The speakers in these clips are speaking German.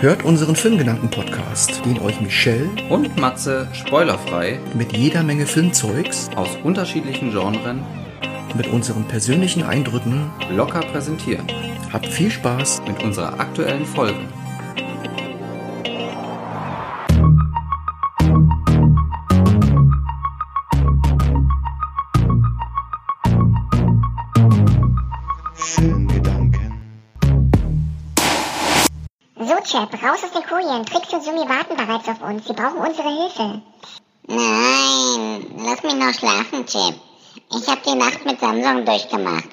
Hört unseren Filmgedanken-Podcast, den euch Michelle und Matze spoilerfrei mit jeder Menge Filmzeugs aus unterschiedlichen Genren mit unseren persönlichen Eindrücken locker präsentieren. Habt viel Spaß mit unserer aktuellen Folge. Chap, raus aus den Kojen. Trix und Sumi warten bereits auf uns. Sie brauchen unsere Hilfe. Nein, lass mich noch schlafen, Chip. Ich habe die Nacht mit Samsung durchgemacht.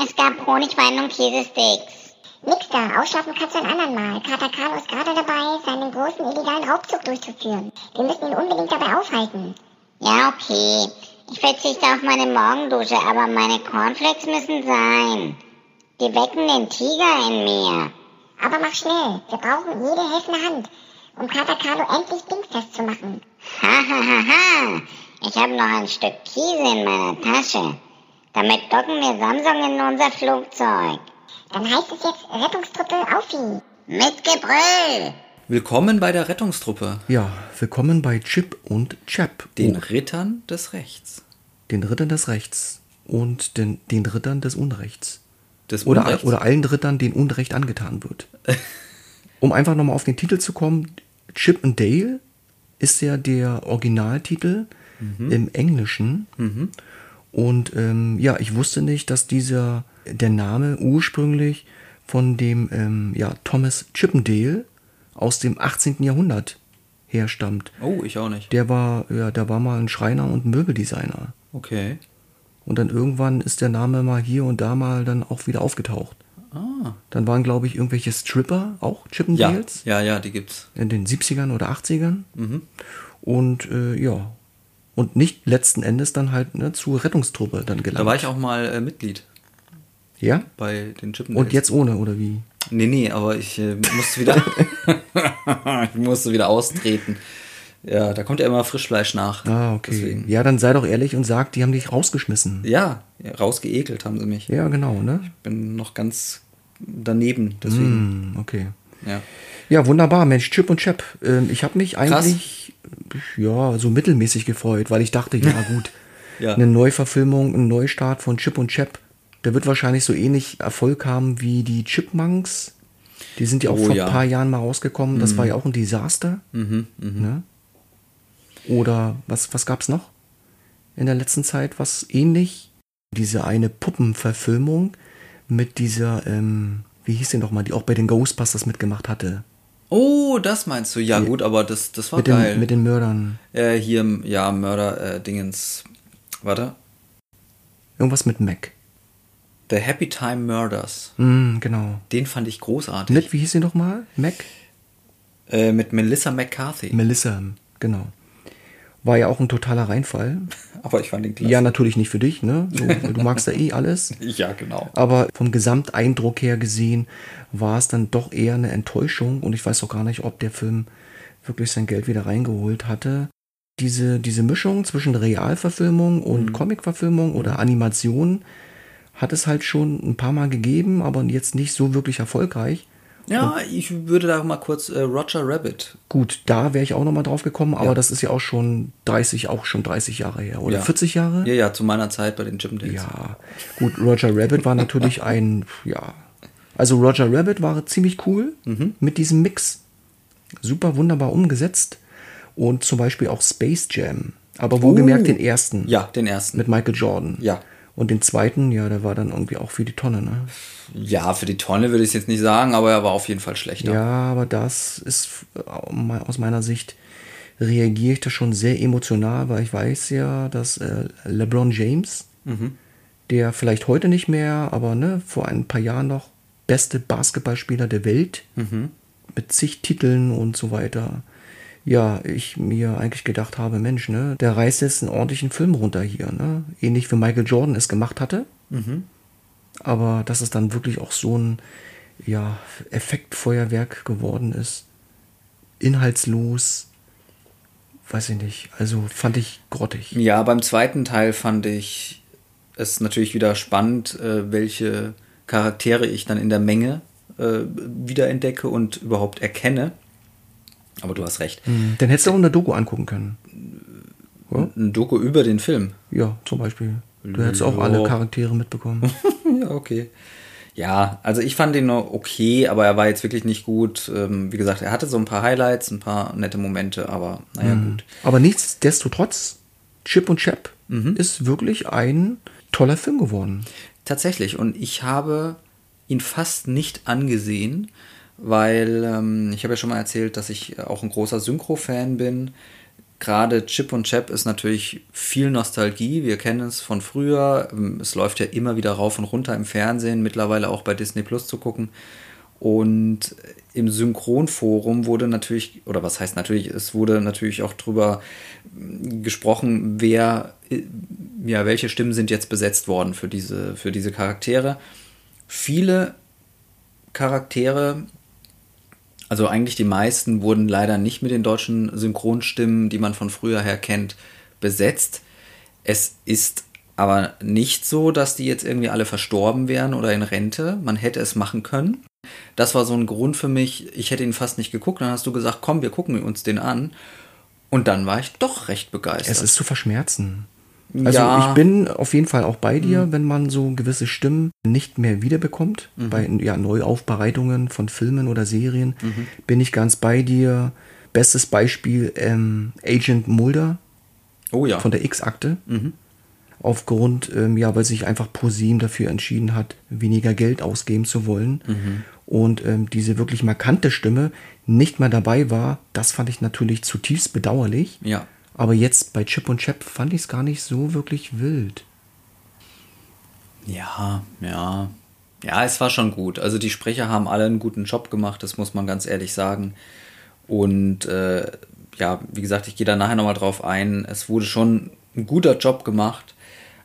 Es gab Honigwein und Käsesticks. Nix da, ausschlafen kannst du ein anderen Mal. Kater Carlo ist gerade dabei, seinen großen illegalen Raubzug durchzuführen. Wir müssen ihn unbedingt dabei aufhalten. Ja, okay. Ich verzichte auf meine Morgendusche, aber meine Cornflakes müssen sein. Die wecken den Tiger in mir. Aber mach schnell, wir brauchen jede helfende Hand, um Katakalo endlich dingfest zu machen. Ha, ha, ha, ha. Ich habe noch ein Stück Kiese in meiner Tasche. Damit docken wir Samsung in unser Flugzeug. Dann heißt es jetzt Rettungstruppe Aufi. Mit Gebrüll. Willkommen bei der Rettungstruppe. Ja, willkommen bei Chip und Chap. Den oh. Rittern des Rechts. Den Rittern des Rechts und den, den Rittern des Unrechts oder, oder allen Rittern, denen Unrecht angetan wird. um einfach nochmal auf den Titel zu kommen, Chip and Dale ist ja der Originaltitel mhm. im Englischen. Mhm. Und ähm, ja, ich wusste nicht, dass dieser der Name ursprünglich von dem ähm, ja, Thomas Chippendale aus dem 18. Jahrhundert herstammt. Oh, ich auch nicht. Der war, ja, der war mal ein Schreiner und ein Möbeldesigner. Okay. Und dann irgendwann ist der Name mal hier und da mal dann auch wieder aufgetaucht. Ah. Dann waren, glaube ich, irgendwelche Stripper auch Chippendales. Ja, ja, ja, die gibt's. In den 70ern oder 80ern. Mhm. Und äh, ja. Und nicht letzten Endes dann halt ne, zur Rettungstruppe dann gelangt. Da war ich auch mal äh, Mitglied. Ja? Bei den Chippendales. Und jetzt ohne, oder wie? Nee, nee, aber ich äh, musste wieder. ich musste wieder austreten. Ja, da kommt ja immer Frischfleisch nach. Ah, okay. Deswegen. Ja, dann sei doch ehrlich und sag, die haben dich rausgeschmissen. Ja, rausgeekelt haben sie mich. Ja, genau, ne? Ich bin noch ganz daneben, deswegen. Mm, okay. Ja. Ja, wunderbar, Mensch, Chip und Chap. Ähm, ich habe mich eigentlich, Krass. ja, so mittelmäßig gefreut, weil ich dachte, ja gut, ja. eine Neuverfilmung, ein Neustart von Chip und Chap, der wird wahrscheinlich so ähnlich Erfolg haben wie die Chipmunks. Die sind ja auch oh, vor ja. ein paar Jahren mal rausgekommen. Das mhm. war ja auch ein Desaster. Mhm, mh. ne? Oder was, was gab es noch in der letzten Zeit, was ähnlich? Diese eine Puppenverfilmung mit dieser, ähm, wie hieß sie nochmal, die auch bei den Ghostbusters mitgemacht hatte. Oh, das meinst du? Ja, die, gut, aber das, das war mit geil. Den, mit den Mördern. Äh, hier, ja, Mörder-Dingens. Äh, Warte. Irgendwas mit Mac. The Happy Time Murders. Mm, genau. Den fand ich großartig. Mit, wie hieß sie nochmal? Mac? Äh, mit Melissa McCarthy. Melissa, genau. War ja auch ein totaler Reinfall. Aber ich fand den klasse. Ja, natürlich nicht für dich, ne? So, du magst ja eh alles. Ja, genau. Aber vom Gesamteindruck her gesehen war es dann doch eher eine Enttäuschung und ich weiß auch gar nicht, ob der Film wirklich sein Geld wieder reingeholt hatte. Diese, diese Mischung zwischen Realverfilmung und mhm. Comicverfilmung oder Animation hat es halt schon ein paar Mal gegeben, aber jetzt nicht so wirklich erfolgreich. Ja, ich würde da mal kurz äh, Roger Rabbit. Gut, da wäre ich auch noch mal drauf gekommen, aber ja. das ist ja auch schon 30, auch schon 30 Jahre her oder ja. 40 Jahre? Ja, ja, zu meiner Zeit bei den Chippendales. Ja, gut, Roger Rabbit war natürlich ein, ja, also Roger Rabbit war ziemlich cool mhm. mit diesem Mix. Super wunderbar umgesetzt und zum Beispiel auch Space Jam. Aber wohlgemerkt uh. den ersten. Ja, den ersten. Mit Michael Jordan. Ja. Und den zweiten, ja, der war dann irgendwie auch für die Tonne, ne? Ja, für die Tonne würde ich es jetzt nicht sagen, aber er war auf jeden Fall schlechter. Ja, aber das ist aus meiner Sicht reagiere ich da schon sehr emotional, weil ich weiß ja, dass äh, LeBron James, mhm. der vielleicht heute nicht mehr, aber ne, vor ein paar Jahren noch beste Basketballspieler der Welt mhm. mit zig Titeln und so weiter, ja, ich mir eigentlich gedacht habe, Mensch, ne, der reißt jetzt einen ordentlichen Film runter hier, ne? Ähnlich wie Michael Jordan es gemacht hatte. Mhm. Aber dass es dann wirklich auch so ein ja, Effektfeuerwerk geworden ist. Inhaltslos. Weiß ich nicht. Also fand ich grottig. Ja, beim zweiten Teil fand ich es natürlich wieder spannend, äh, welche Charaktere ich dann in der Menge äh, wiederentdecke und überhaupt erkenne. Aber du hast recht. Dann hättest du auch eine Doku angucken können. Ja? Ein Doku über den Film. Ja, zum Beispiel. Du hättest auch alle Charaktere mitbekommen. ja, okay. Ja, also ich fand ihn noch okay, aber er war jetzt wirklich nicht gut. Ähm, wie gesagt, er hatte so ein paar Highlights, ein paar nette Momente, aber naja, gut. Aber nichtsdestotrotz, Chip und Chap ist wirklich ein toller Film geworden. Tatsächlich. Und ich habe ihn fast nicht angesehen, weil ähm, ich habe ja schon mal erzählt, dass ich auch ein großer Synchro-Fan bin. Gerade Chip und Chap ist natürlich viel Nostalgie. Wir kennen es von früher. Ähm, Es läuft ja immer wieder rauf und runter im Fernsehen, mittlerweile auch bei Disney Plus zu gucken. Und im Synchronforum wurde natürlich, oder was heißt natürlich, es wurde natürlich auch drüber mm, gesprochen, wer, äh, ja, welche Stimmen sind jetzt besetzt worden für diese, für diese Charaktere. Viele Charaktere, also eigentlich die meisten, wurden leider nicht mit den deutschen Synchronstimmen, die man von früher her kennt, besetzt. Es ist aber nicht so, dass die jetzt irgendwie alle verstorben wären oder in Rente. Man hätte es machen können. Das war so ein Grund für mich. Ich hätte ihn fast nicht geguckt. Dann hast du gesagt, komm, wir gucken uns den an. Und dann war ich doch recht begeistert. Es ist zu verschmerzen. Also Ja. Mhm. ich bin auf jeden Fall auch bei dir, wenn man so gewisse Stimmen nicht mehr wiederbekommt. Bei ja, Neuaufbereitungen von Filmen oder Serien Mhm. bin ich ganz bei dir. Bestes Beispiel ähm, Agent Mulder oh ja. von der X-Akte. Aufgrund, ähm, ja, weil sich einfach ProSieben dafür entschieden hat, weniger Geld ausgeben zu wollen. Und ähm, diese wirklich markante Stimme nicht mehr dabei war, das fand ich natürlich zutiefst bedauerlich. ja. Aber jetzt bei Chip und Chap fand ich es gar nicht so wirklich wild. Ja, ja. Ja, es war schon gut. Also die Sprecher haben alle einen guten Job gemacht, das muss man ganz ehrlich sagen. Und äh, ja, wie gesagt, ich gehe da nachher nochmal drauf ein. Es wurde schon ein guter Job gemacht.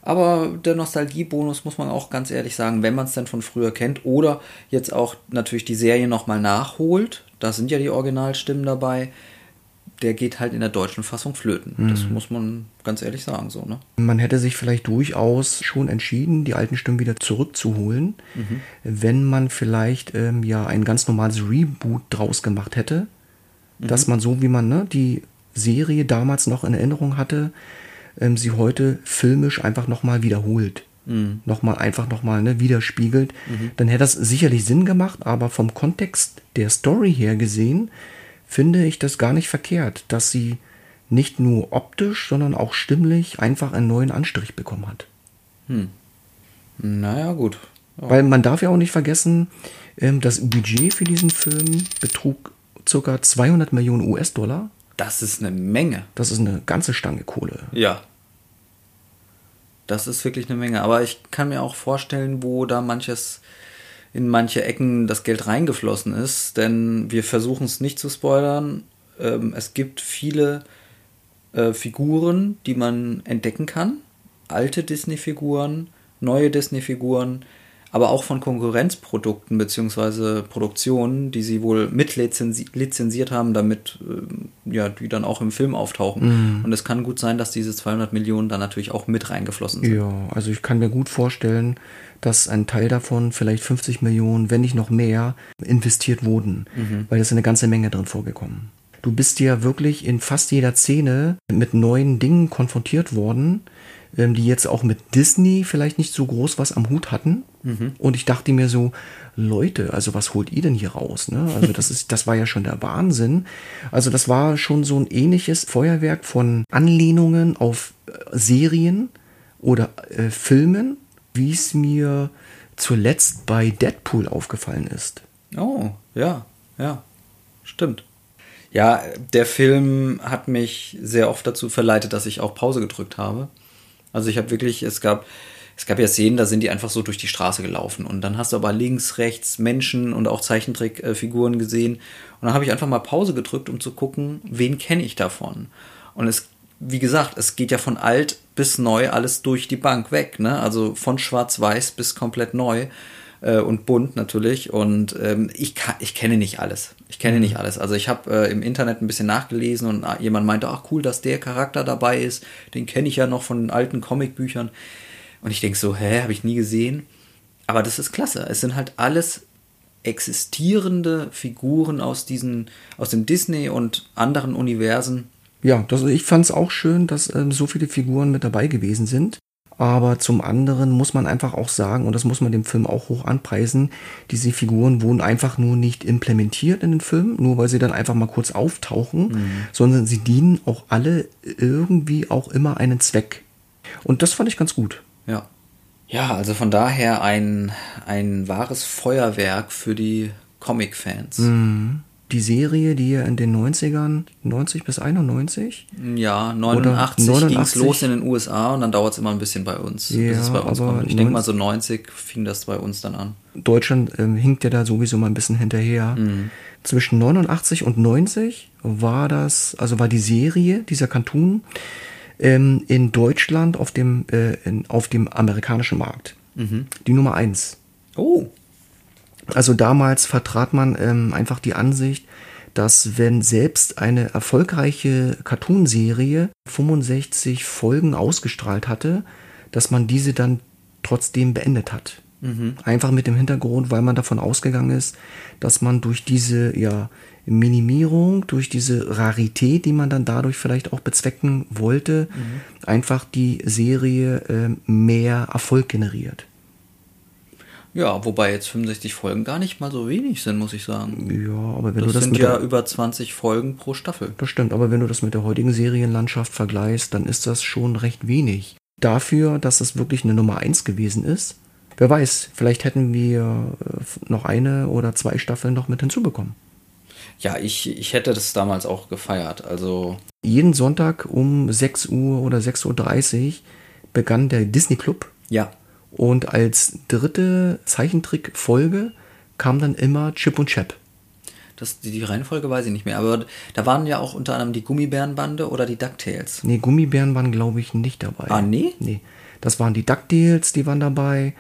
Aber der Nostalgiebonus muss man auch ganz ehrlich sagen, wenn man es denn von früher kennt oder jetzt auch natürlich die Serie nochmal nachholt, da sind ja die Originalstimmen dabei, der geht halt in der deutschen Fassung flöten. Das muss man ganz ehrlich sagen, so, ne? Man hätte sich vielleicht durchaus schon entschieden, die alten Stimmen wieder zurückzuholen, wenn man vielleicht ähm, ja ein ganz normales Reboot draus gemacht hätte. Dass man so, wie man ne, die Serie damals noch in Erinnerung hatte, ähm, sie heute filmisch einfach nochmal wiederholt. Nochmal einfach nochmal ne, widerspiegelt. Dann hätte das sicherlich Sinn gemacht, aber vom Kontext der Story her gesehen, finde ich das gar nicht verkehrt, dass sie nicht nur optisch, sondern auch stimmlich einfach einen neuen Anstrich bekommen hat. Naja, gut. Weil man darf ja auch nicht vergessen, ähm, das Budget für diesen Film betrug ca. 200 Millionen US-Dollar. Das ist eine Menge. Das ist eine ganze Stange Kohle. Ja. Das ist wirklich eine Menge. Aber ich kann mir auch vorstellen, wo da manches in manche Ecken das Geld reingeflossen ist, denn wir versuchen es nicht zu spoilern. Ähm, es gibt viele äh, Figuren, die man entdecken kann. Alte Disney-Figuren, neue Disney-Figuren, aber auch von Konkurrenzprodukten bzw. Produktionen, die sie wohl mit lizenzi lizenziert haben, damit ähm, ja, die dann auch im Film auftauchen. Und es kann gut sein, dass diese 200 Millionen dann natürlich auch mit reingeflossen sind. Ja, also ich kann mir gut vorstellen, dass ein Teil davon, vielleicht 50 Millionen, wenn nicht noch mehr, investiert wurden. Weil da ist eine ganze Menge drin vorgekommen. Du bist ja wirklich in fast jeder Szene mit neuen Dingen konfrontiert worden, ähm, die jetzt auch mit Disney vielleicht nicht so groß was am Hut hatten. Und ich dachte mir so, Leute, also was holt ihr denn hier raus? Ne? Also das ist, das war ja schon der Wahnsinn. Also das war schon so ein ähnliches Feuerwerk von Anlehnungen auf äh, Serien oder äh, Filmen, wie es mir zuletzt bei Deadpool aufgefallen ist. Oh, ja, ja, stimmt. Ja, der Film hat mich sehr oft dazu verleitet, dass ich auch Pause gedrückt habe. Also ich habe wirklich, es gab, es gab ja Szenen, da sind die einfach so durch die Straße gelaufen und dann hast du aber links, rechts Menschen und auch Zeichentrickfiguren gesehen und dann habe ich einfach mal Pause gedrückt, um zu gucken, wen kenne ich davon. Und es, wie gesagt, es geht ja von alt bis neu alles durch die Bank weg, ne? Also von schwarz-weiß bis komplett neu äh, und bunt natürlich. Und ähm, ich, kann, ich kenne nicht alles. Ich kenne nicht alles. Also ich habe äh, im Internet ein bisschen nachgelesen und äh, jemand meinte, ach cool, dass der Charakter dabei ist. Den kenne ich ja noch von den alten Comicbüchern. Und ich denke so, hä, habe ich nie gesehen. Aber das ist klasse. Es sind halt alles existierende Figuren aus diesen, aus dem Disney und anderen Universen. Ja, das, ich fand es auch schön, dass ähm, so viele Figuren mit dabei gewesen sind. Aber zum anderen muss man einfach auch sagen, und das muss man dem Film auch hoch anpreisen, diese Figuren wurden einfach nur nicht implementiert in den Film, nur weil sie dann einfach mal kurz auftauchen, mhm. sondern sie dienen auch alle irgendwie auch immer einen Zweck. Und das fand ich ganz gut. Ja. Ja, also von daher ein, ein wahres Feuerwerk für die Comic-Fans. Mhm. Die Serie, die ja in den 90ern, 90 bis 91? Ja, 89, 89. ging es los in den USA und dann dauert es immer ein bisschen bei uns. Ja, bis es bei uns kommt. Ich denke mal so 90 fing das bei uns dann an. Deutschland ähm, hinkt ja da sowieso mal ein bisschen hinterher. Mhm. Zwischen 89 und 90 war das, also war die Serie, dieser Cartoon, ähm, in Deutschland auf dem, äh, in, auf dem amerikanischen Markt. Mhm. Die Nummer eins. Oh. Also damals vertrat man ähm, einfach die Ansicht, dass wenn selbst eine erfolgreiche Cartoonserie 65 Folgen ausgestrahlt hatte, dass man diese dann trotzdem beendet hat. Mhm. Einfach mit dem Hintergrund, weil man davon ausgegangen ist, dass man durch diese ja, Minimierung, durch diese Rarität, die man dann dadurch vielleicht auch bezwecken wollte, mhm. einfach die Serie äh, mehr Erfolg generiert. Ja, wobei jetzt 65 Folgen gar nicht mal so wenig sind, muss ich sagen. Ja, aber wenn das du das sind ja über 20 Folgen pro Staffel. Das stimmt, aber wenn du das mit der heutigen Serienlandschaft vergleichst, dann ist das schon recht wenig. Dafür, dass das wirklich eine Nummer 1 gewesen ist, wer weiß, vielleicht hätten wir äh, noch eine oder zwei Staffeln noch mit hinzubekommen. Ja, ich, ich hätte das damals auch gefeiert. Also. Jeden Sonntag um 6 Uhr oder 6.30 Uhr begann der Disney Club. Ja. Und als dritte Zeichentrickfolge kam dann immer Chip und Chap. Das, die, die Reihenfolge weiß ich nicht mehr, aber da waren ja auch unter anderem die Gummibärenbande oder die DuckTales. Nee, Gummibären waren, glaube ich, nicht dabei. Ah, nee? Nee. Das waren die DuckTales, die waren dabei.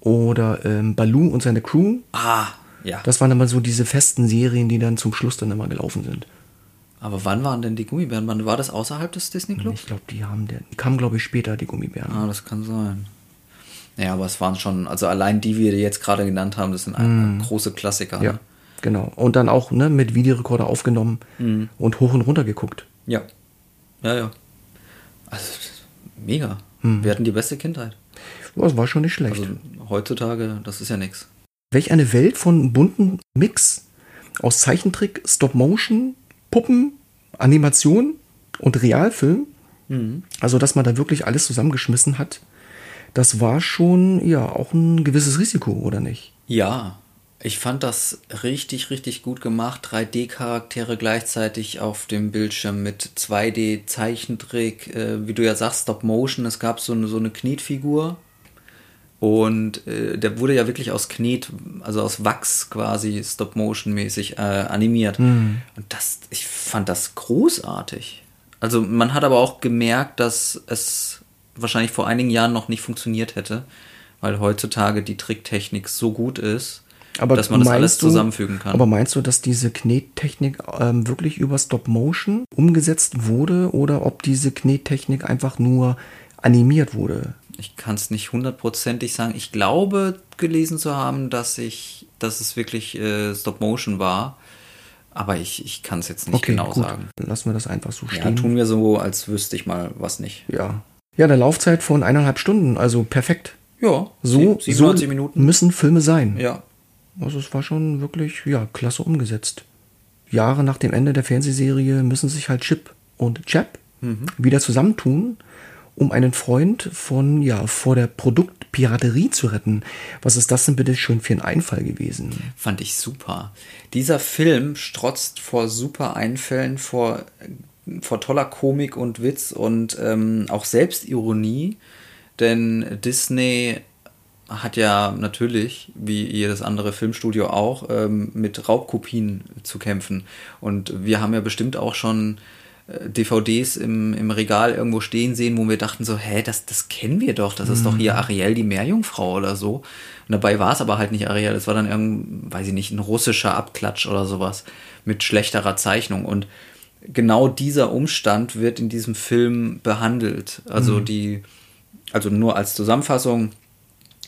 Oder ähm, Baloo und seine Crew. Ah, ja. Das waren immer so diese festen Serien, die dann zum Schluss dann immer gelaufen sind. Aber wann waren denn die Gummibärenbande? War das außerhalb des Disney Clubs? Ich glaube, die haben, die kamen, glaube ich, später, die Gummibären. Ah, das kann sein. Ja, aber es waren schon, also allein die, die wir jetzt gerade genannt haben, das sind mm. große Klassiker. Ja, ne? genau. Und dann auch ne, mit Videorekorder aufgenommen mm. und hoch und runter geguckt. Ja. Ja, ja. Also, mega. Mm. Wir hatten die beste Kindheit. Das war schon nicht schlecht. Also, heutzutage, das ist ja nichts. Welch eine Welt von bunten Mix aus Zeichentrick, Stop-Motion, Puppen, Animation und Realfilm. Mhm. Also, dass man da wirklich alles zusammengeschmissen hat das war schon ja auch ein gewisses Risiko, oder nicht? Ja, ich fand das richtig, richtig gut gemacht. 3D-Charaktere gleichzeitig auf dem Bildschirm mit 2D-Zeichentrick, äh, wie du ja sagst, Stop-Motion. Es gab so eine, so eine Knetfigur und äh, der wurde ja wirklich aus Knet, also aus Wachs quasi Stop-Motion-mäßig äh, animiert. Mhm. Und das, ich fand das großartig. Also man hat aber auch gemerkt, dass es wahrscheinlich vor einigen Jahren noch nicht funktioniert hätte, weil heutzutage die Tricktechnik so gut ist, aber dass man das alles du, zusammenfügen kann. Aber meinst du, dass diese Knettechnik ähm, wirklich über Stop Motion umgesetzt wurde oder ob diese Knettechnik einfach nur animiert wurde? Ich kann es nicht hundertprozentig sagen. Ich glaube gelesen zu haben, dass ich, dass es wirklich äh, Stop Motion war. Aber ich, ich kann es jetzt nicht okay, genau gut. sagen. Lassen wir das einfach so stehen. Ja, tun wir so, als wüsste ich mal was nicht. Ja, ja, eine Laufzeit von eineinhalb Stunden, also perfekt. Ja, so, so Minuten. müssen Filme sein. Ja. Also es war schon wirklich, ja, klasse umgesetzt. Jahre nach dem Ende der Fernsehserie müssen sich halt Chip und Chap mhm. wieder zusammentun, um einen Freund von, ja, vor der Produktpiraterie zu retten. Was ist das denn bitte schön für ein Einfall gewesen? Fand ich super. Dieser Film strotzt vor super Einfällen, vor vor toller Komik und Witz und ähm, auch Selbstironie, denn Disney hat ja natürlich, wie jedes andere Filmstudio auch, ähm, mit Raubkopien zu kämpfen. Und wir haben ja bestimmt auch schon äh, DVDs im, im Regal irgendwo stehen sehen, wo wir dachten so, hä, das, das kennen wir doch, das ist doch hier mhm. Ariel, die Meerjungfrau oder so. Und dabei war es aber halt nicht Ariel, es war dann irgendein, weiß ich nicht, ein russischer Abklatsch oder sowas mit schlechterer Zeichnung. Und genau dieser Umstand wird in diesem Film behandelt. Also mhm. die, also nur als Zusammenfassung,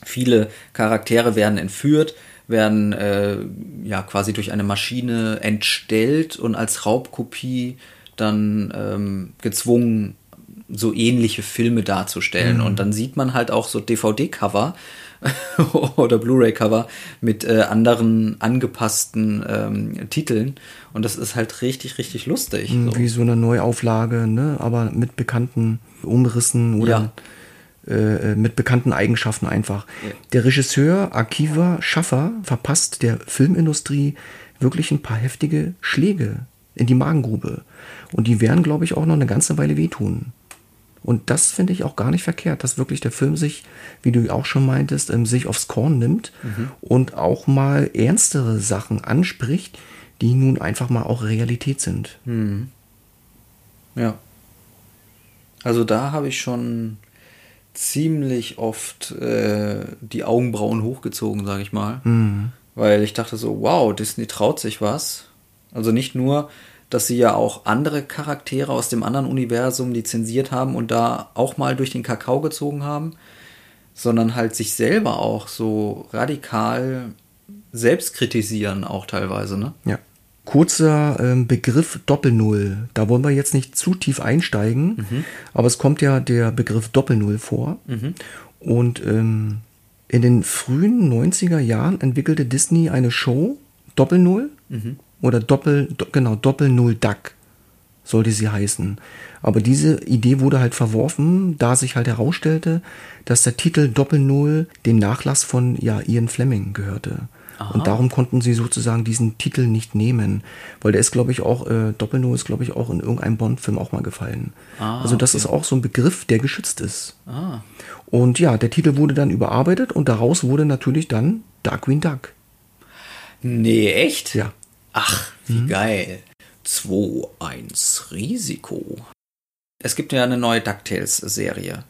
viele Charaktere werden entführt, werden äh, ja quasi durch eine Maschine entstellt und als Raubkopie dann ähm, gezwungen, so ähnliche Filme darzustellen. Und dann sieht man halt auch so DVD-Cover oder Blu-ray-Cover mit äh, anderen angepassten ähm, Titeln. Und das ist halt richtig, richtig lustig. So. Wie so eine Neuauflage, ne? aber mit bekannten Umrissen oder äh, mit bekannten Eigenschaften einfach. Ja. Der Regisseur Akiva Schaffer verpasst der Filmindustrie wirklich ein paar heftige Schläge in die Magengrube. Und die werden, glaube ich, auch noch eine ganze Weile wehtun. Und das finde ich auch gar nicht verkehrt, dass wirklich der Film sich, wie du auch schon meintest, ähm, sich aufs Korn nimmt und auch mal ernstere Sachen anspricht, die nun einfach mal auch Realität sind. Ja. Also da habe ich schon ziemlich oft äh, die Augenbrauen hochgezogen, sage ich mal. Weil ich dachte so, wow, Disney traut sich was. Also nicht nur, dass sie ja auch andere Charaktere aus dem anderen Universum lizenziert haben und da auch mal durch den Kakao gezogen haben, sondern halt sich selber auch so radikal selbst kritisieren auch teilweise, ne? Ja. Kurzer ähm, Begriff Doppelnull. Da wollen wir jetzt nicht zu tief einsteigen, aber es kommt ja der Begriff Doppelnull vor. Und ähm, in den frühen 90er Jahren entwickelte Disney eine Show, Doppelnull, oder Doppel, do, genau, Doppelnull Duck sollte sie heißen. Aber diese Idee wurde halt verworfen, da sich halt herausstellte, dass der Titel Doppelnull dem Nachlass von ja, Ian Fleming gehörte. Und darum konnten sie sozusagen diesen Titel nicht nehmen, weil der ist, glaube ich, auch, äh, Doppelnull ist, glaube ich, auch in irgendeinem Bond-Film auch mal gefallen. Ah, also das okay. ist auch so ein Begriff, der geschützt ist. Ah. Und ja, der Titel wurde dann überarbeitet und daraus wurde natürlich dann Darkwing Duck. Nee, echt? Ja. Ach, wie geil. 2-1 Risiko. Es gibt ja eine neue DuckTales-Serie.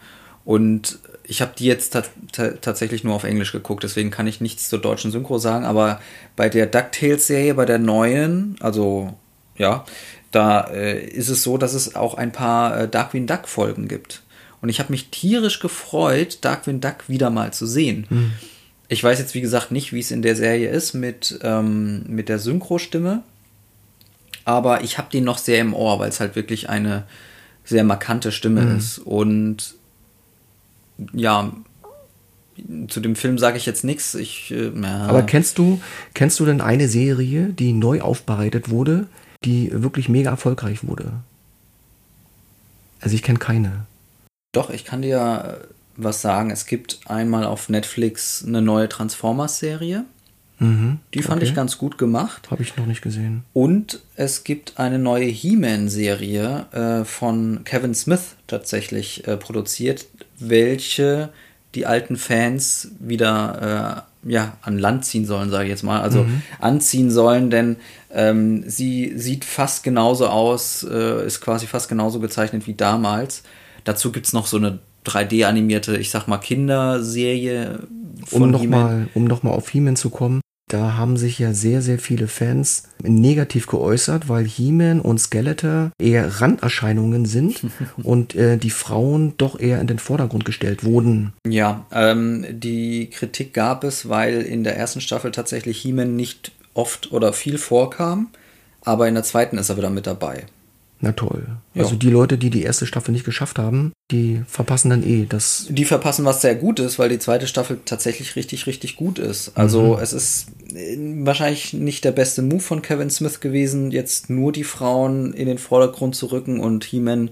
Und ich habe die jetzt ta ta tatsächlich nur auf Englisch geguckt, deswegen kann ich nichts zur deutschen Synchro sagen. Aber bei der DuckTales-Serie, bei der neuen, also ja, da äh, ist es so, dass es auch ein paar äh, Darkwing Duck-Folgen gibt. Und ich habe mich tierisch gefreut, Darkwing Duck wieder mal zu sehen. Ich weiß jetzt, wie gesagt, nicht, wie es in der Serie ist mit, ähm, mit der Synchro-Stimme. Aber ich habe den noch sehr im Ohr, weil es halt wirklich eine sehr markante Stimme ist. Und ja, zu dem Film sage ich jetzt nichts. Ich, äh. Aber kennst du, kennst du denn eine Serie, die neu aufbereitet wurde, die wirklich mega erfolgreich wurde? Also ich kenne keine. Doch, ich kann dir was sagen. Es gibt einmal auf Netflix eine neue Transformers-Serie. Mhm. Die fand Okay. ich ganz gut gemacht. Habe ich noch nicht gesehen. Und es gibt eine neue He-Man-Serie äh, von Kevin Smith tatsächlich äh, produziert, welche die alten Fans wieder äh, ja, an Land ziehen sollen, sage ich jetzt mal. Also anziehen sollen, denn ähm, sie sieht fast genauso aus, äh, ist quasi fast genauso gezeichnet wie damals. Dazu gibt es noch so eine 3D-animierte, ich sag mal, Kinderserie Um von He-Man. nochmal um noch mal auf He-Man zu kommen, da haben sich ja sehr, sehr viele Fans negativ geäußert, weil He-Man und Skeletor eher Randerscheinungen sind und äh, die Frauen doch eher in den Vordergrund gestellt wurden. Ja, ähm, die Kritik gab es, weil in der ersten Staffel tatsächlich He-Man nicht oft oder viel vorkam, aber in der zweiten ist er wieder mit dabei. Na toll. Ja. Also die Leute, die die erste Staffel nicht geschafft haben, die verpassen dann eh das. Die verpassen was sehr gut ist, weil die zweite Staffel tatsächlich richtig, richtig gut ist. Also es ist äh, wahrscheinlich nicht der beste Move von Kevin Smith gewesen, jetzt nur die Frauen in den Vordergrund zu rücken und He-Man,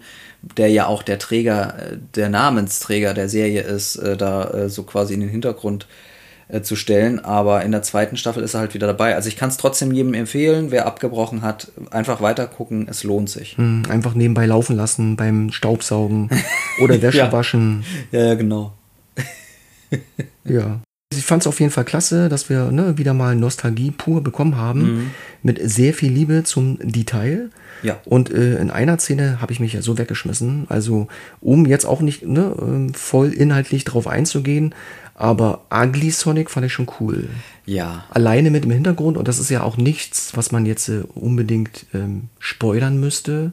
der ja auch der Träger, äh, der Namensträger der Serie ist, äh, da so quasi in den Hintergrund äh, zu stellen. Aber in der zweiten Staffel ist er halt wieder dabei. Also ich kann es trotzdem jedem empfehlen, wer abgebrochen hat, einfach weiter gucken, es lohnt sich. Hm, Einfach nebenbei laufen lassen beim Staubsaugen oder Wäsche Ja. waschen. Ja, genau. Ja. Ich fand es auf jeden Fall klasse, dass wir ne, wieder mal Nostalgie pur bekommen haben. Mit sehr viel Liebe zum Detail. Ja. Und äh, in einer Szene habe ich mich ja so weggeschmissen. Also, um jetzt auch nicht ne, ähm, voll inhaltlich drauf einzugehen. Aber Ugly Sonic fand ich schon cool. Ja. Alleine mit dem Hintergrund. Und das ist ja auch nichts, was man jetzt äh, unbedingt ähm, spoilern müsste.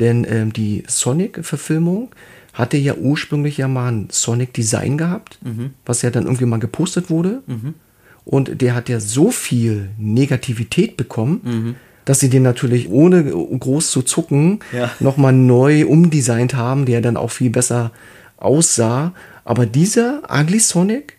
Denn ähm, die Sonic-Verfilmung hatte ja ursprünglich ja mal ein Sonic-Design gehabt, was ja dann irgendwie mal gepostet wurde. Und der hat ja so viel Negativität bekommen, Mhm. dass sie den natürlich ohne groß zu zucken Ja. nochmal neu umdesignt haben, der dann auch viel besser aussah. Aber dieser Ugly Sonic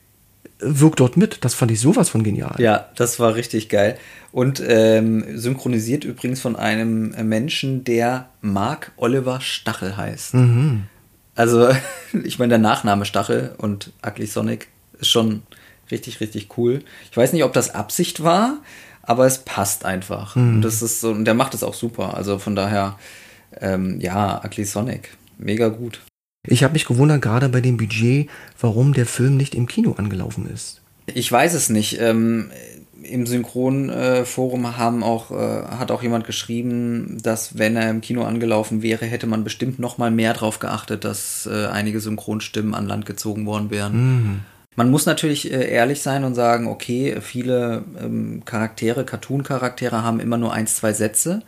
wirkt dort mit. Das fand ich sowas von genial. Ja, das war richtig geil. Und ähm, synchronisiert übrigens von einem Menschen, der Mark Oliver Stachel heißt. Also, ich meine, der Nachname Stachel und Ugly Sonic ist schon richtig, richtig cool. Ich weiß nicht, ob das Absicht war, aber es passt einfach. Und das ist so, und der macht es auch super. Also von daher, ähm, ja, Ugly Sonic. Mega gut. Ich habe mich gewundert, gerade bei dem Budget, warum der Film nicht im Kino angelaufen ist. Ich weiß es nicht. Ähm, Im Synchronforum haben auch, äh, hat auch jemand geschrieben, dass wenn er im Kino angelaufen wäre, hätte man bestimmt noch mal mehr darauf geachtet, dass äh, einige Synchronstimmen an Land gezogen worden wären. Man muss natürlich äh, ehrlich sein und sagen, okay, viele ähm, Charaktere, Cartoon-Charaktere haben immer nur eins, zwei Sätze.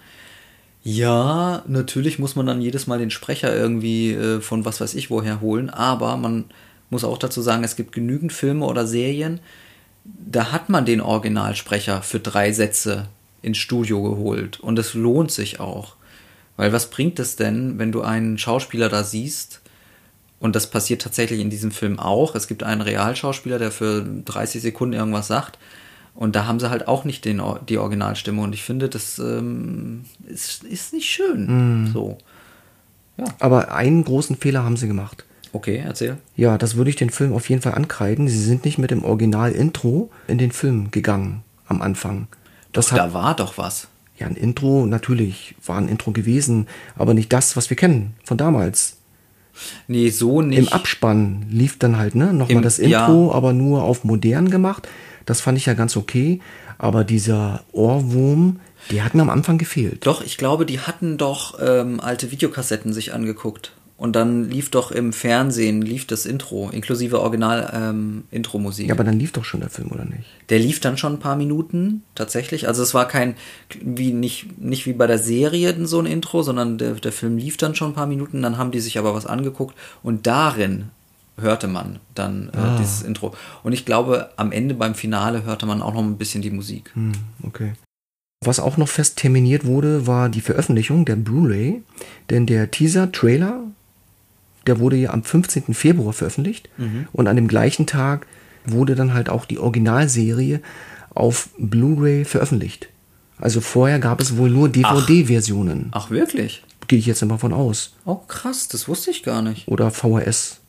Ja, natürlich muss man dann jedes Mal den Sprecher irgendwie äh, von was weiß ich woher holen, aber man muss auch dazu sagen, es gibt genügend Filme oder Serien, da hat man den Originalsprecher für drei Sätze ins Studio geholt und es lohnt sich auch. Weil was bringt es denn, wenn du einen Schauspieler da siehst, und das passiert tatsächlich in diesem Film auch. Es gibt einen Realschauspieler, der für 30 Sekunden irgendwas sagt. Und da haben sie halt auch nicht den, die Originalstimme. Und ich finde, das ähm, ist, ist nicht schön. So. Aber einen großen Fehler haben sie gemacht. Okay, erzähl. Ja, das würde ich den Film auf jeden Fall ankreiden. Sie sind nicht mit dem Original-Intro in den Film gegangen am Anfang. Das hat, Da war doch was. ja, ein Intro, natürlich war ein Intro gewesen, aber nicht das, was wir kennen von damals. Nee, so nicht. Im Abspann lief dann halt, ne, nochmal Im- das ja. Intro, aber nur auf modern gemacht. Das fand ich ja ganz okay. Aber dieser Ohrwurm, der hat mir am Anfang gefehlt. Doch, ich glaube, die hatten doch ähm, alte Videokassetten sich angeguckt. Und dann lief doch im Fernsehen, lief das Intro, inklusive Original-Intro-Musik. Ja, aber dann lief doch schon der Film, oder nicht? Der lief dann schon ein paar Minuten, tatsächlich. Also es war kein, wie nicht, nicht wie bei der Serie so ein Intro, sondern der, der Film lief dann schon ein paar Minuten, dann haben die sich aber was angeguckt und darin hörte man dann äh, dieses Intro. Und ich glaube, am Ende beim Finale hörte man auch noch ein bisschen die Musik. Hm, okay. Was auch noch fest terminiert wurde, war die Veröffentlichung der Blu-ray. Denn der Teaser-Trailer, der wurde ja am 15. Februar veröffentlicht. Und an dem gleichen Tag wurde dann halt auch die Originalserie auf Blu-ray veröffentlicht. Also vorher gab es wohl nur DVD-Versionen. Ach, wirklich? Gehe ich jetzt immer von aus. Oh, krass, das wusste ich gar nicht. Oder VHS.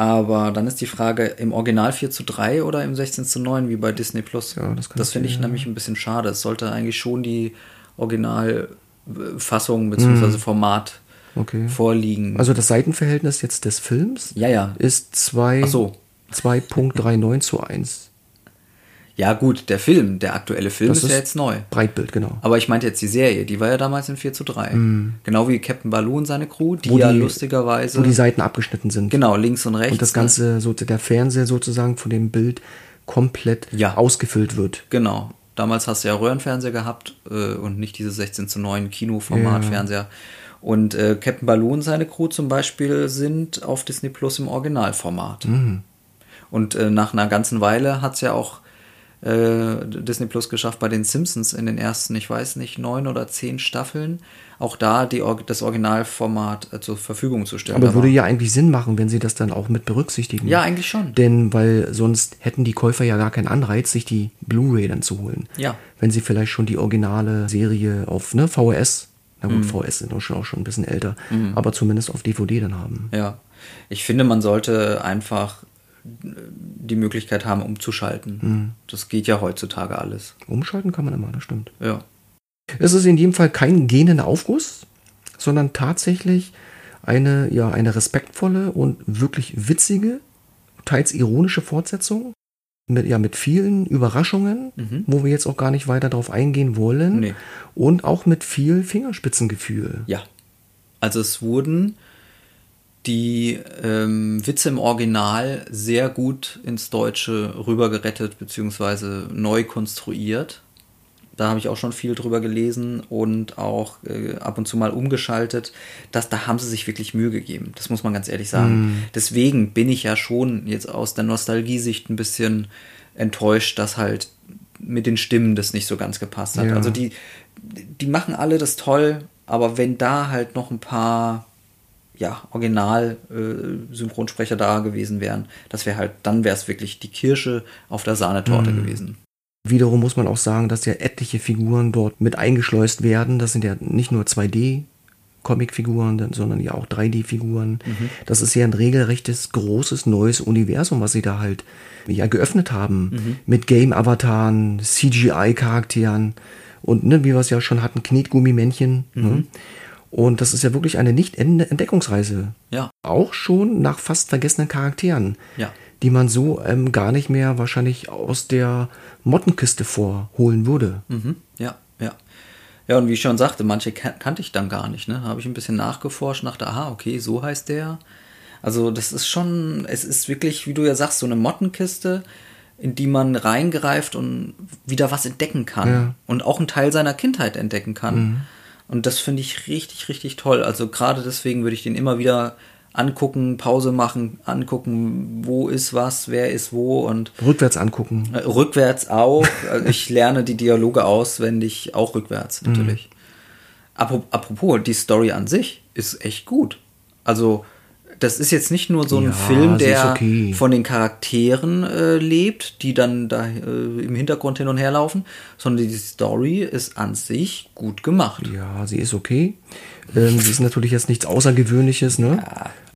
Aber dann ist die Frage, im Original 4 zu 3 oder im 16 zu 9 wie bei Disney Plus? Ja, das das finde ich ja. nämlich ein bisschen schade. Es sollte eigentlich schon die Originalfassung bzw. Format Okay. vorliegen. Also das Seitenverhältnis jetzt des Films ja, ja. ist 2 Ach so. 2.39 zu 1. Ja, gut, der Film, der aktuelle Film Das ist, ja ist- jetzt neu. Breitbild, genau. Aber ich meinte jetzt die Serie, die war ja damals in 4 zu 3. Genau wie Captain Baloo und seine Crew, die Wo ja die- lustigerweise. Wo die Seiten abgeschnitten sind. genau, links und rechts. Und das Ganze, so der Fernseher sozusagen von dem Bild komplett Ja. ausgefüllt wird. Genau. Damals hast du ja Röhrenfernseher gehabt äh, und nicht diese 16 zu 9 Kinoformat-Fernseher. Und äh, Captain Baloo und seine Crew zum Beispiel sind auf Disney Plus im Originalformat. Und äh, nach einer ganzen Weile hat es ja auch äh, Disney Plus geschafft bei den Simpsons in den ersten, ich weiß nicht, neun oder zehn Staffeln, auch da die, das Originalformat äh, zur Verfügung zu stellen. Aber Da würde ja eigentlich Sinn machen, wenn sie das dann auch mit berücksichtigen. ja, eigentlich schon. Denn, weil sonst hätten die Käufer ja gar keinen Anreiz, sich die Blu-ray dann zu holen. Ja. Wenn sie vielleicht schon die originale Serie auf ne, VHS, na Mhm. gut, VHS sind auch schon, auch schon ein bisschen älter, aber zumindest auf DVD dann haben. Ja, ich finde, man sollte einfach die Möglichkeit haben, umzuschalten. Das geht ja heutzutage alles. Umschalten kann man immer, das stimmt. Ja. Es ist in jedem Fall kein gähnender Aufguss, sondern tatsächlich eine, ja, eine respektvolle und wirklich witzige, teils ironische Fortsetzung. Mit, ja, mit vielen Überraschungen, wo wir jetzt auch gar nicht weiter drauf eingehen wollen. Nee. Und auch mit viel Fingerspitzengefühl. Ja. Also es wurden die ähm, Witze im Original sehr gut ins Deutsche rübergerettet bzw. neu konstruiert. Da habe ich auch schon viel drüber gelesen und auch äh, ab und zu mal umgeschaltet. Das, da haben sie sich wirklich Mühe gegeben. Das muss man ganz ehrlich sagen. Deswegen bin ich ja schon jetzt aus der Nostalgiesicht ein bisschen enttäuscht, dass halt mit den Stimmen das nicht so ganz gepasst hat. Ja. Also die, die machen alle das toll, aber wenn da halt noch ein paar ja, Original-Synchronsprecher da gewesen wären, das wäre halt, dann wäre es wirklich die Kirsche auf der Sahnetorte Mhm. gewesen. Wiederum muss man auch sagen, dass ja etliche Figuren dort mit eingeschleust werden. Das sind ja nicht nur 2D Comicfiguren, sondern ja auch 3D-Figuren. Das ist ja ein regelrechtes, großes, neues Universum, was sie da halt ja geöffnet haben. Mit Game-Avataren, CGI-Charakteren und, ne, wie wir es ja schon hatten, Knetgummimännchen. Ne? Und das ist ja wirklich eine nicht endende Entdeckungsreise. Ja. Auch schon nach fast vergessenen Charakteren Ja. die man so ähm, gar nicht mehr wahrscheinlich aus der Mottenkiste vorholen würde. Mhm. Ja, ja. Ja, und wie ich schon sagte, manche kan kannte ich dann gar nicht. Ne? Habe ich ein bisschen nachgeforscht, dachte, aha, okay, so heißt der. Also das ist schon, es ist wirklich, wie du ja sagst, so eine Mottenkiste, in die man reingreift und wieder was entdecken kann. Ja. Und auch einen Teil seiner Kindheit entdecken kann. Und das finde ich richtig, richtig toll. Also gerade deswegen würde ich den immer wieder angucken, Pause machen, angucken, wo ist was, wer ist wo und Rückwärts angucken. äh, Rückwärts auch. Also ich lerne die Dialoge auswendig, auch rückwärts natürlich. Apro- Apropos, die Story an sich ist echt gut. Also, das ist jetzt nicht nur so ein Ja, Film, ist der okay. von den Charakteren äh, lebt, die dann da äh, im Hintergrund hin und her laufen, sondern die Story ist an sich gut gemacht. Ja, sie ist okay. Ähm, sie ist natürlich jetzt nichts Außergewöhnliches. Ne?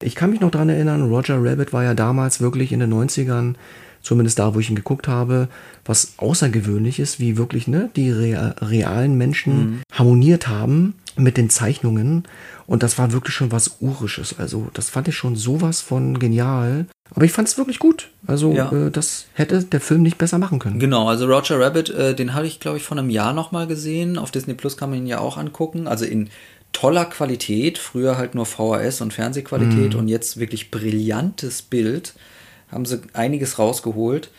Ich kann mich noch dran erinnern, Roger Rabbit war ja damals wirklich in den 90ern, zumindest da, wo ich ihn geguckt habe, was Außergewöhnliches, wie wirklich ne, die rea realen Menschen harmoniert haben mit den Zeichnungen. Und das war wirklich schon was Urisches. Also das fand ich schon sowas von genial. Aber ich fand es wirklich gut. Also Ja. äh, das hätte der Film nicht besser machen können. Genau, also Roger Rabbit, äh, den habe ich, glaube ich, vor einem Jahr nochmal gesehen. Auf Disney Plus kann man ihn ja auch angucken. Also in toller Qualität. Früher halt nur VHS und Fernsehqualität und jetzt wirklich brillantes Bild. Haben sie einiges rausgeholt.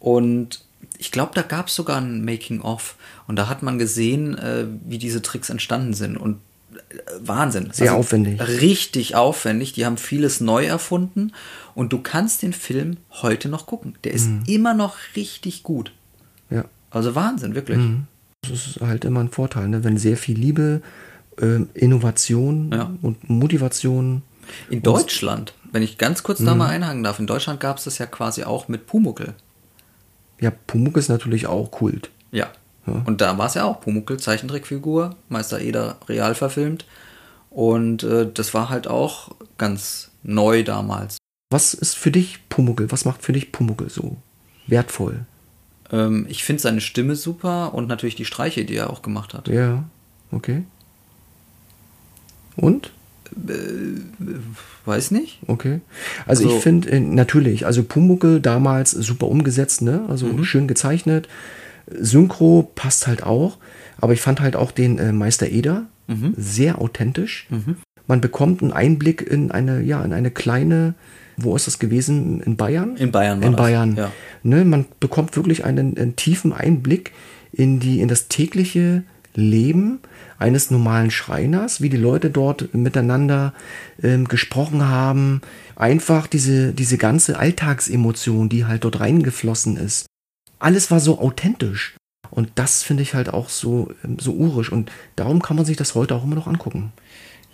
Und ich glaube, da gab es sogar ein Making-of. Und da hat man gesehen, äh, wie diese Tricks entstanden sind. Und äh, Wahnsinn. Sehr aufwendig. Richtig aufwendig. Die haben vieles neu erfunden. Und du kannst den Film heute noch gucken. Der ist immer noch richtig gut. Ja. Also Wahnsinn, wirklich. Das ist halt immer ein Vorteil, ne? wenn sehr viel Liebe, ähm, Innovation Ja. und Motivation. In Deutschland, wenn ich ganz kurz da mal einhaken darf, in Deutschland gab es das ja quasi auch mit Pumuckel. Ja, Pumuck ist natürlich auch Kult. Ja. Und da war es ja auch Pumuckel, Zeichentrickfigur, Meister Eder real verfilmt. Und äh, das war halt auch ganz neu damals. Was ist für dich Pumuckel? Was macht für dich Pumuckel so wertvoll? Ähm, ich finde seine Stimme super und natürlich die Streiche, die er auch gemacht hat. Ja, okay. Und? Weiß nicht? Okay. Also, Also- ich finde äh, natürlich, also Pumuckel damals super umgesetzt, ne? Also Mhm. schön gezeichnet. Synchro passt halt auch. Aber ich fand halt auch den äh, Meister Eder Mhm. sehr authentisch. Man bekommt einen Einblick in eine, ja, in eine kleine, wo ist das gewesen? In Bayern? In Bayern war In das, Bayern. ja. Ne, man bekommt wirklich einen, einen tiefen Einblick in die, in das tägliche Leben eines normalen Schreiners, wie die Leute dort miteinander ähm, gesprochen haben. Einfach diese, diese ganze Alltagsemotion, die halt dort reingeflossen ist. Alles war so authentisch. Und das finde ich halt auch so, ähm, so urisch. Und darum kann man sich das heute auch immer noch angucken.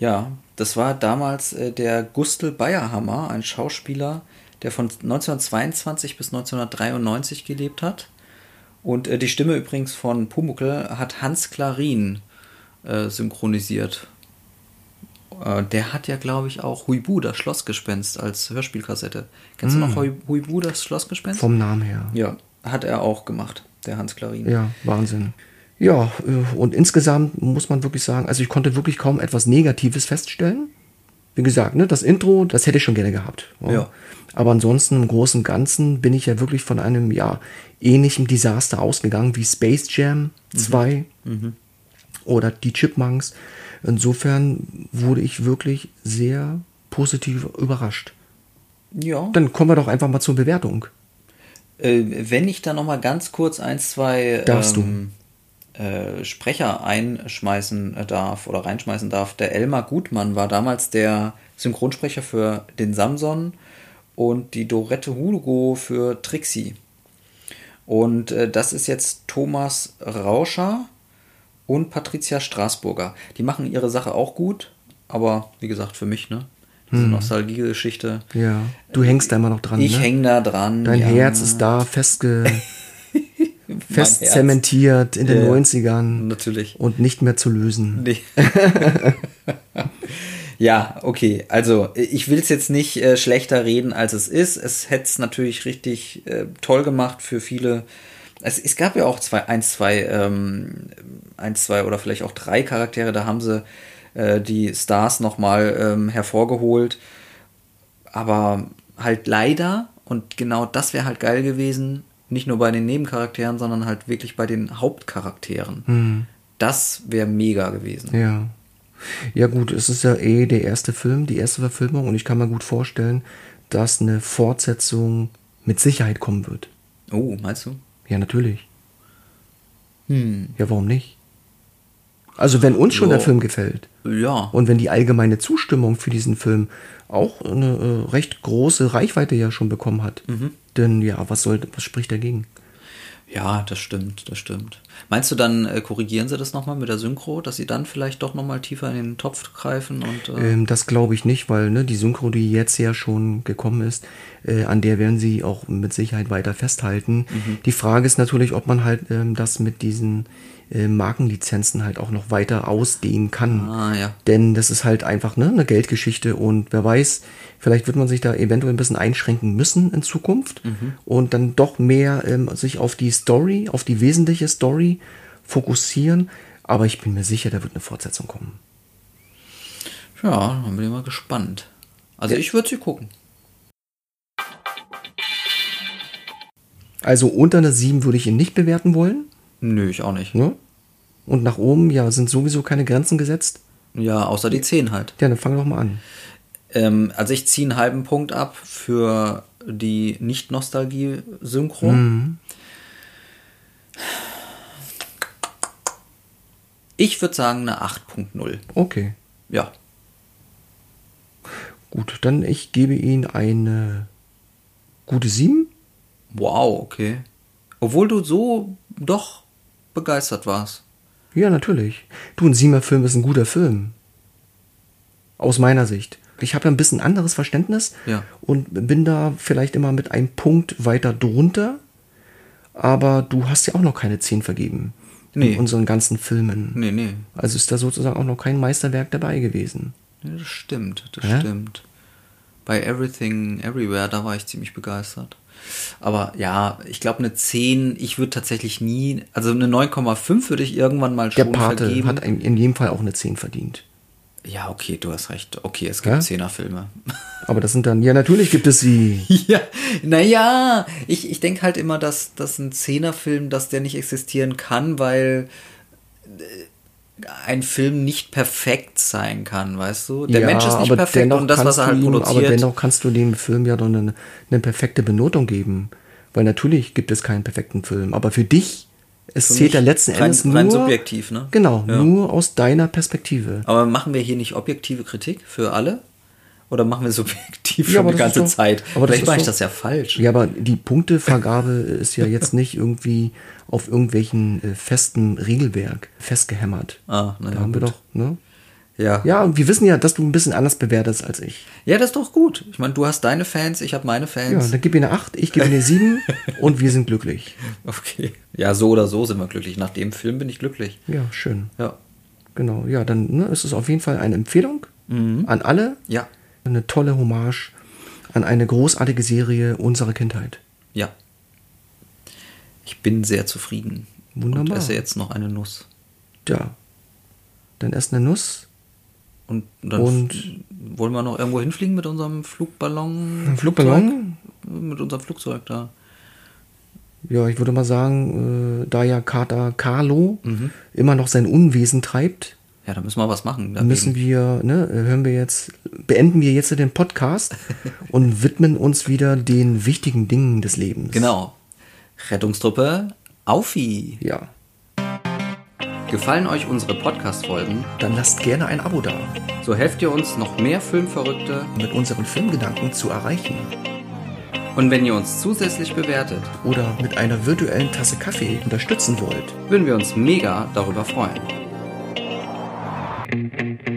Ja, das war damals äh, der Gustl Bayerhammer, ein Schauspieler, der von 1922 bis 1993 gelebt hat. Und äh, die Stimme übrigens von Pumuckl hat Hans Klarin äh, synchronisiert. Äh, der hat ja, glaube ich, auch Huibu, das Schlossgespenst, als Hörspielkassette. Kennst du noch Hui- Huibu, das Schlossgespenst? Vom Namen her. ja, hat er auch gemacht, der Hans Klarin. Ja, Wahnsinn. Ja, äh, und insgesamt muss man wirklich sagen, also ich konnte wirklich kaum etwas Negatives feststellen. Wie gesagt, ne, das Intro, das hätte ich schon gerne gehabt. Ja. Aber ansonsten im Großen und Ganzen bin ich ja wirklich von einem ja ähnlichen Desaster ausgegangen wie Space Jam 2 oder die Chipmunks. Insofern wurde ich wirklich sehr positiv überrascht. ja. Dann kommen wir doch einfach mal zur Bewertung. Äh, wenn ich da noch mal ganz kurz ein, zwei ähm, äh, Sprecher einschmeißen darf oder reinschmeißen darf. Der Elmar Gutmann war damals der Synchronsprecher für den Samson und die Dorette Hugo für Trixie. Und äh, das ist jetzt Thomas Rauscher und Patricia Straßburger. Die machen ihre Sache auch gut, aber wie gesagt, für mich, ne? Diese Nostalgie-Geschichte. Ja. Du hängst da immer noch dran. Ich ne? hänge da dran. Dein ja. Herz ist da festge fest zementiert in den Ja, ja. 90ern Natürlich. und nicht mehr zu lösen. Nee. ja, okay. Also, ich will es jetzt nicht äh, schlechter reden, als es ist. Es hätte es natürlich richtig äh, toll gemacht für viele. Es, es gab ja auch zwei, eins, zwei, ähm, eins, zwei oder vielleicht auch drei Charaktere, da haben sie äh, die Stars nochmal ähm, hervorgeholt. Aber halt leider, und genau das wäre halt geil gewesen, nicht nur bei den Nebencharakteren, sondern halt wirklich bei den Hauptcharakteren. Das wäre mega gewesen. Ja. Ja gut, es ist ja eh der erste Film, die erste Verfilmung und ich kann mir gut vorstellen, dass eine Fortsetzung mit Sicherheit kommen wird. Oh, meinst du? Ja, natürlich. Hm. Ja, warum nicht? Also wenn uns schon Ja. der Film gefällt Ja. und wenn die allgemeine Zustimmung für diesen Film auch eine äh, recht große Reichweite ja schon bekommen hat, Mhm. denn ja, was soll, was spricht dagegen? Ja, das stimmt, das stimmt. Meinst du, dann äh, korrigieren sie das nochmal mit der Synchro, dass sie dann vielleicht doch nochmal tiefer in den Topf greifen und äh, Ähm, das glaube ich nicht, weil ne, die Synchro, die jetzt ja schon gekommen ist, äh, an der werden sie auch mit Sicherheit weiter festhalten. Mhm. Die Frage ist natürlich, ob man halt ähm, das mit diesen äh, Markenlizenzen halt auch noch weiter ausdehnen kann. Ah, ja. Denn das ist halt einfach ne, eine Geldgeschichte und wer weiß, vielleicht wird man sich da eventuell ein bisschen einschränken müssen in Zukunft und dann doch mehr ähm, sich auf die Story, auf die wesentliche Story fokussieren. Aber ich bin mir sicher, da wird eine Fortsetzung kommen. ja, dann bin ich mal gespannt. Also ich würde sie gucken. Also unter einer 7 würde ich ihn nicht bewerten wollen. Nö, ich auch nicht. Ne? Und nach oben, ja, sind sowieso keine Grenzen gesetzt. Ja, außer die 10 halt. Ja, dann fang doch mal an. Ähm, also ich ziehe einen halben Punkt ab für die Nicht-Nostalgie-Synchro. Ich würde sagen eine 8.0. Okay, Ja. gut. Dann ich gebe ihm eine gute 7. Wow, okay. Obwohl du so doch begeistert warst. Ja, natürlich. Du, ein siebener Film ist ein guter Film. Aus meiner Sicht. Ich habe ja ein bisschen anderes Verständnis Ja. und bin da vielleicht immer mit einem Punkt weiter drunter. Aber du hast ja auch noch keine 10 vergeben. Nee. In unseren ganzen Filmen. Nee, nee. Also ist da sozusagen auch noch kein Meisterwerk dabei gewesen. Ja, das stimmt, das Hä? stimmt. Bei Everything Everywhere, da war ich ziemlich begeistert. Aber ja, ich glaube eine 10, ich würde tatsächlich nie, also eine 9,5 würde ich irgendwann mal Der schon Pate vergeben. hat in jedem Fall auch eine 10 verdient. ja, okay, du hast recht. Okay, es gibt Ja? Zehnerfilme. Aber das sind dann, ja, natürlich gibt es sie. ja, naja, ich, ich denke halt immer, dass, dass ein Zehnerfilm, dass der nicht existieren kann, weil äh, ein Film nicht perfekt sein kann, weißt du? Der ja, Mensch ist nicht aber perfekt und das, was er halt ihm, produziert. Aber dennoch kannst du dem Film ja doch eine, eine perfekte Benotung geben. Weil natürlich gibt es keinen perfekten Film. Aber für dich, es Für zählt ja letzten rein- Endes nur. rein subjektiv, ne? Genau, Ja. nur aus deiner Perspektive. Aber machen wir hier nicht objektive Kritik für alle? Oder machen wir subjektiv Ja, schon die ganze doch- Zeit? aber Vielleicht mache ich das ja falsch. Ja, aber die Punktevergabe ist ja jetzt nicht irgendwie auf irgendwelchen äh, festen Regelwerk festgehämmert. Ah, na da ja, haben wir gut. doch, ne? Ja. Ja, und wir wissen ja, dass du ein bisschen anders bewertest als ich. ja, das ist doch gut. Ich meine, du hast deine Fans, ich habe meine Ja, Fans. dann gib ihr eine 8, ich gebe eine 7 und wir sind glücklich. okay. Ja, so oder so sind wir glücklich. Nach dem Film bin ich glücklich. Ja, schön. Ja. Genau, ja, dann ne, ist es auf jeden Fall eine Empfehlung an alle. Ja. Eine tolle Hommage an eine großartige Serie unserer Kindheit. Ja. Ich bin sehr zufrieden. Wunderbar. Und esse jetzt noch eine Nuss. Ja. Dann erst eine Nuss. Und dann Und- wollen wir noch irgendwo hinfliegen mit unserem Flugballon? Ein Flugballon? Mit unserem Flugzeug da. Ja, ich würde mal sagen, äh, da ja Kater Carlo immer noch sein Unwesen treibt, Ja, da müssen wir was machen. dagegen. müssen wir, ne, hören wir jetzt, beenden wir jetzt den Podcast und widmen uns wieder den wichtigen Dingen des Lebens. Genau. Rettungstruppe Aufi. Ja. Gefallen euch unsere Podcast-Folgen? Dann lasst gerne ein Abo da, So helft ihr uns, noch mehr Filmverrückte mit unseren Filmgedanken zu erreichen. Und wenn ihr uns zusätzlich bewertet, oder mit einer virtuellen Tasse Kaffee unterstützen wollt. würden wir uns mega darüber freuen. Thank you.